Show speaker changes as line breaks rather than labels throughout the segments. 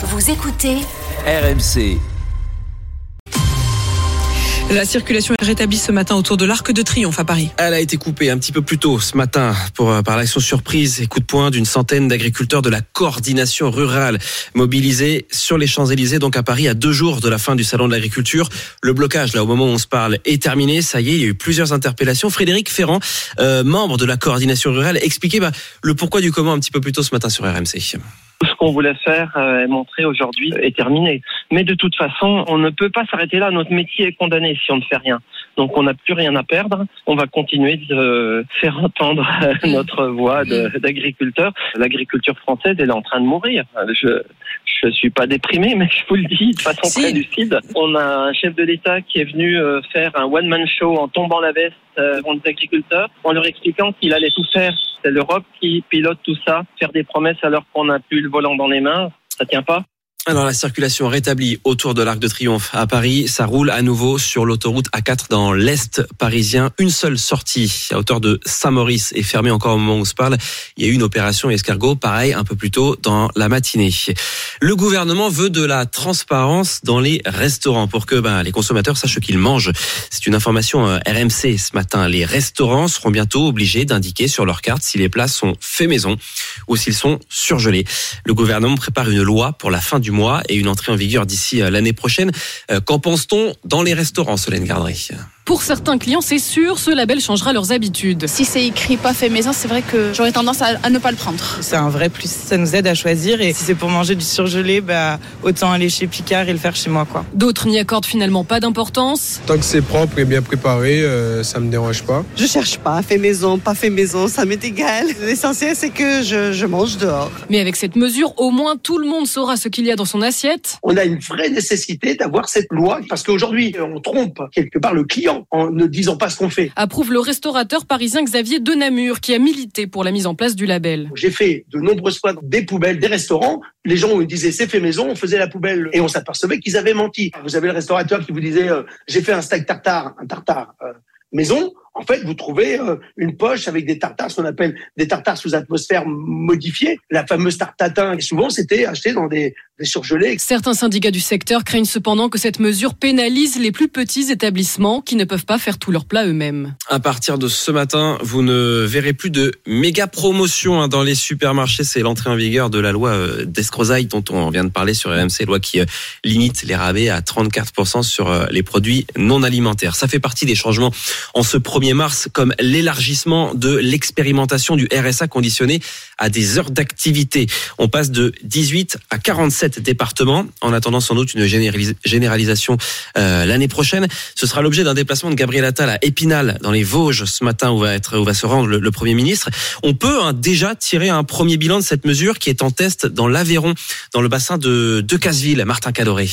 Vous écoutez
RMC.
La circulation est rétablie ce matin autour de l'Arc de Triomphe à Paris.
Elle a été coupée un petit peu plus tôt ce matin pour, euh, par l'action surprise et coup de poing d'une centaine d'agriculteurs de la coordination rurale mobilisés sur les Champs-Élysées, donc à Paris, à deux jours de la fin du Salon de l'agriculture. Le blocage, là, au moment où on se parle, est terminé. Ça y est, il y a eu plusieurs interpellations. Frédéric Ferrand, euh, membre de la coordination rurale, expliquait bah, le pourquoi du comment un petit peu plus tôt ce matin sur RMC.
Tout ce qu'on voulait faire euh, et montrer aujourd'hui est terminé. Mais de toute façon, on ne peut pas s'arrêter là. Notre métier est condamné si on ne fait rien. Donc on n'a plus rien à perdre. On va continuer de faire entendre notre voix d'agriculteur. L'agriculture française, elle est en train de mourir. Je je suis pas déprimé, mais je vous le dis de façon très lucide. On a un chef de l'État qui est venu euh, faire un one-man show en tombant la veste euh, devant les agriculteurs, en leur expliquant qu'il allait tout faire. C'est l'Europe qui pilote tout ça. Faire des promesses alors qu'on n'a plus le volant dans les mains, ça tient pas.
Alors la circulation rétablie autour de l'Arc de Triomphe à Paris, ça roule à nouveau sur l'autoroute A4 dans l'est parisien. Une seule sortie à hauteur de Saint-Maurice est fermée encore au moment où se parle. Il y a eu une opération escargot, pareil un peu plus tôt dans la matinée. Le gouvernement veut de la transparence dans les restaurants pour que ben, les consommateurs sachent qu'ils mangent. C'est une information euh, RMC ce matin. Les restaurants seront bientôt obligés d'indiquer sur leur carte si les plats sont faits maison ou s'ils sont surgelés. Le gouvernement prépare une loi pour la fin du mois et une entrée en vigueur d'ici euh, l'année prochaine. Euh, qu'en pense-t-on dans les restaurants, Solène Gardry?
Pour certains clients, c'est sûr, ce label changera leurs habitudes.
Si c'est écrit pas fait maison, c'est vrai que j'aurais tendance à, ne pas le prendre.
C'est un vrai plus, ça nous aide à choisir et si c'est pour manger du surgelé, bah, autant aller chez Picard et le faire chez moi. quoi.
D'autres n'y accordent finalement pas d'importance.
Tant que c'est propre et bien préparé, euh, ça me dérange pas.
Je cherche pas, fait maison, pas fait maison, ça m'est égal. L'essentiel c'est que je, je mange dehors.
Mais avec cette mesure, au moins tout le monde saura ce qu'il y a dans son assiette.
On a une vraie nécessité d'avoir cette loi parce qu'aujourd'hui on trompe quelque part le client en ne disant pas ce qu'on fait.
Approuve le restaurateur parisien Xavier Denamur qui a milité pour la mise en place du label.
J'ai fait de nombreuses fois des poubelles, des restaurants. Les gens me disaient c'est fait maison, on faisait la poubelle et on s'apercevait qu'ils avaient menti. Vous avez le restaurateur qui vous disait euh, j'ai fait un steak tartare, un tartare euh, maison en fait, vous trouvez euh, une poche avec des tartares, ce qu'on appelle des tartares sous atmosphère modifiée. La fameuse tartatin, souvent, c'était acheté dans des, des, surgelés.
Certains syndicats du secteur craignent cependant que cette mesure pénalise les plus petits établissements qui ne peuvent pas faire tous leurs plats eux-mêmes.
À partir de ce matin, vous ne verrez plus de méga promotions hein, dans les supermarchés. C'est l'entrée en vigueur de la loi euh, d'escrozaille dont on vient de parler sur RMC, loi qui euh, limite les rabais à 34% sur les produits non alimentaires. Ça fait partie des changements en ce premier mars, comme l'élargissement de l'expérimentation du RSA conditionné à des heures d'activité. On passe de 18 à 47 départements, en attendant sans doute une généralisation euh, l'année prochaine. Ce sera l'objet d'un déplacement de Gabriel Attal à Épinal, dans les Vosges, ce matin, où va, être, va se rendre le, Premier ministre. On peut hein, déjà tirer un premier bilan de cette mesure qui est en test dans l'Aveyron, dans le bassin de Decazeville. Martin Cadoré.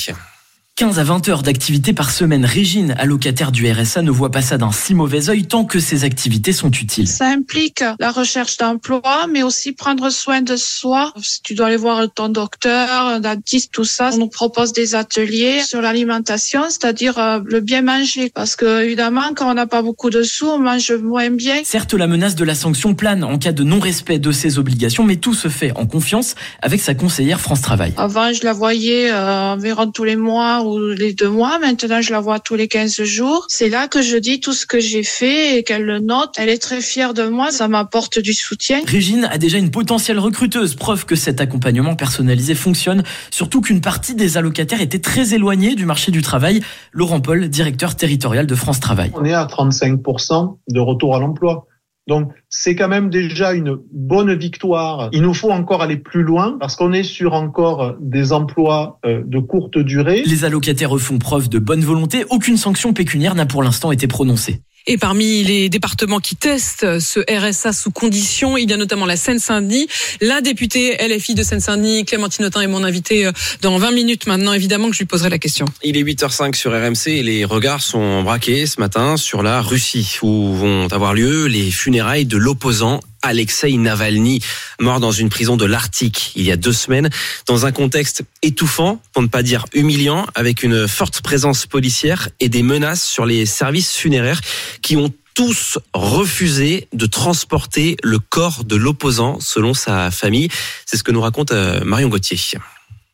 15 à 20 heures d'activité par semaine. Régine, allocataire du RSA, ne voit pas ça d'un si mauvais œil tant que ces activités sont utiles.
Ça implique la recherche d'emploi, mais aussi prendre soin de soi. Si tu dois aller voir ton docteur, un dentiste, tout ça, on nous propose des ateliers sur l'alimentation, c'est-à-dire euh, le bien manger. Parce que, évidemment, quand on n'a pas beaucoup de sous, on mange moins bien.
Certes, la menace de la sanction plane en cas de non-respect de ses obligations, mais tout se fait en confiance avec sa conseillère France Travail.
Avant, je la voyais euh, environ tous les mois les deux mois. Maintenant, je la vois tous les 15 jours. C'est là que je dis tout ce que j'ai fait et qu'elle le note. Elle est très fière de moi. Ça m'apporte du soutien.
Régine a déjà une potentielle recruteuse. Preuve que cet accompagnement personnalisé fonctionne. Surtout qu'une partie des allocataires était très éloignée du marché du travail. Laurent Paul, directeur territorial de France Travail.
On est à 35% de retour à l'emploi. Donc c'est quand même déjà une bonne victoire. Il nous faut encore aller plus loin parce qu'on est sur encore des emplois euh, de courte durée.
Les allocataires font preuve de bonne volonté. Aucune sanction pécuniaire n'a pour l'instant été prononcée.
Et parmi les départements qui testent ce RSA sous condition, il y a notamment la Seine-Saint-Denis. La députée LFI de Seine-Saint-Denis, Clémentine Autain, est mon invitée euh, dans 20 minutes maintenant. Évidemment que je lui poserai la question.
Il est 8h05 sur RMC et les regards sont braqués ce matin sur la Russie où vont avoir lieu les funérailles de l'opposant Alexei Navalny, mort dans une prison de l'Arctique il y a deux semaines, dans un contexte étouffant, pour ne pas dire humiliant, avec une forte présence policière et des menaces sur les services funéraires qui ont tous refusé de transporter le corps de l'opposant selon sa famille. C'est ce que nous raconte euh, Marion Gauthier.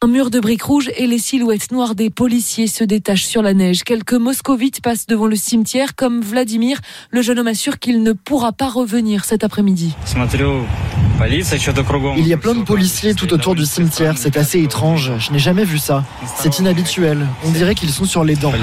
Un mur de briques rouges et les silhouettes noires des policiers se détachent sur la neige. Quelques moscovites passent devant le cimetière comme Vladimir. Le jeune homme assure qu'il ne pourra pas revenir cet après-midi.
Il y a plein de policiers tout autour du cimetière. C'est assez étrange. Je n'ai jamais vu ça. C'est inhabituel. On dirait qu'ils sont sur les dents.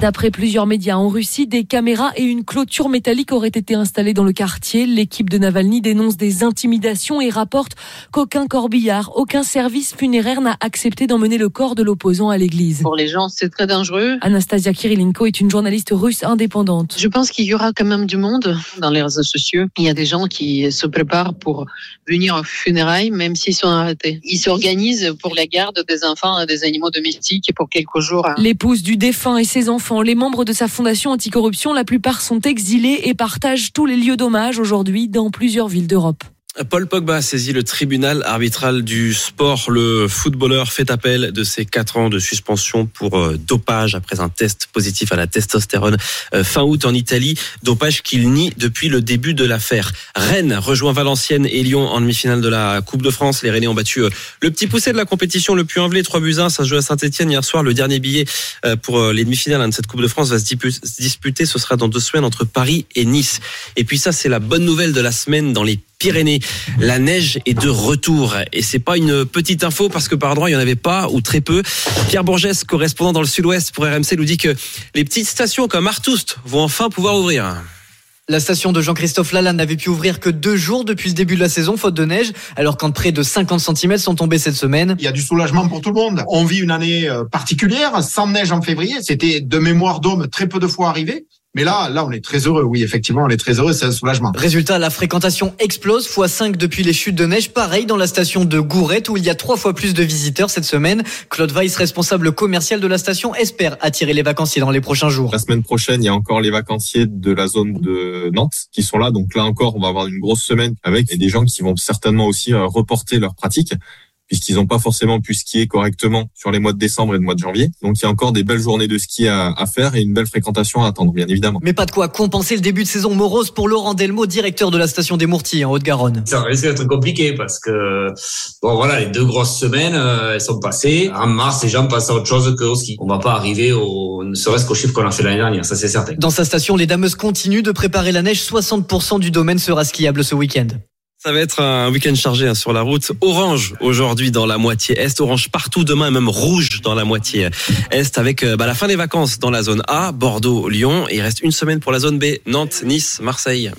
D'après plusieurs médias en Russie, des caméras et une clôture métallique auraient été installées dans le quartier. L'équipe de Navalny dénonce des intimidations et rapporte qu'aucun corbillard, aucun service funéraire n'a accepté d'emmener le corps de l'opposant à l'église.
Pour les gens, c'est très dangereux.
Anastasia Kirilenko est une journaliste russe indépendante.
Je pense qu'il y aura quand même du monde dans les réseaux sociaux. Il y a des gens qui se préparent pour venir aux funérailles, même s'ils sont arrêtés. Ils s'organisent pour la garde des enfants et des animaux domestiques pour quelques jours.
L'épouse du défunt et ses enfants, les membres de sa fondation anticorruption, la plupart sont exilés et partagent tous les lieux d'hommage aujourd'hui dans plusieurs villes d'Europe.
Paul Pogba a saisi le tribunal arbitral du sport. Le footballeur fait appel de ses quatre ans de suspension pour euh, dopage après un test positif à la testostérone euh, fin août en Italie. Dopage qu'il nie depuis le début de l'affaire. Rennes rejoint Valenciennes et Lyon en demi-finale de la Coupe de France. Les Rennais ont battu euh, le petit poussé de la compétition, le plus envelé, 3 buts 1. Ça se joue à Saint-Etienne hier soir. Le dernier billet pour les demi-finales hein, de cette Coupe de France va se disputer. Ce sera dans deux semaines entre Paris et Nice. Et puis ça, c'est la bonne nouvelle de la semaine dans les Pyrénées. La neige est de retour et c'est pas une petite info parce que par droit il y en avait pas ou très peu. Pierre Bourgès, correspondant dans le Sud-Ouest pour RMC, nous dit que les petites stations comme Artoust vont enfin pouvoir ouvrir.
La station de Jean-Christophe Lalanne n'avait pu ouvrir que deux jours depuis le début de la saison, faute de neige, alors quand près de 50 cm sont tombés cette semaine.
Il y a du soulagement pour tout le monde. On vit une année euh, particulière, sans neige en février. C'était de mémoire d'homme très peu de fois arrivé. Mais là, là, on est très heureux. Oui, effectivement, on est très heureux. C'est un soulagement.
Résultat, la fréquentation explose, x 5 depuis les chutes de neige. Pareil dans la station de Gourette, où il y a trois fois plus de visiteurs cette semaine. Claude Weiss, responsable commercial de la station, espère attirer les vacanciers dans les prochains jours.
La semaine prochaine, il y a encore les vacanciers de la zone de Nantes qui sont là. Donc là encore, on va avoir une grosse semaine avec des gens qui vont certainement aussi euh, reporter leurs pratiques puisqu'ils n'ont pas forcément pu skier correctement sur les mois de décembre et de mois de janvier. Donc il y a encore des belles journées de ski à, faire et une belle fréquentation à attendre, bien évidemment.
Mais pas de quoi compenser le début de saison morose pour Laurent Delmo, directeur de la station des Mourtis en Haute-Garonne.
Ça risque d'être compliqué parce que bon voilà, les deux grosses semaines euh, elles sont passées. En mars, les gens passent à autre chose que au ski. On va pas arriver au ne serait-ce qu'au chiffre qu'on a fait l'année dernière, ça c'est certain.
Dans sa station, les dameuses continuent de préparer la neige. 60% du domaine sera skiable ce week-end.
Ça va être un week-end chargé hein, sur la route. Orange aujourd'hui dans la moitié est, orange partout demain, même rouge dans la moitié est, avec euh, bah, la fin des vacances dans la zone A, Bordeaux, Lyon. Et il reste une semaine pour la zone B, Nantes, Nice, Marseille.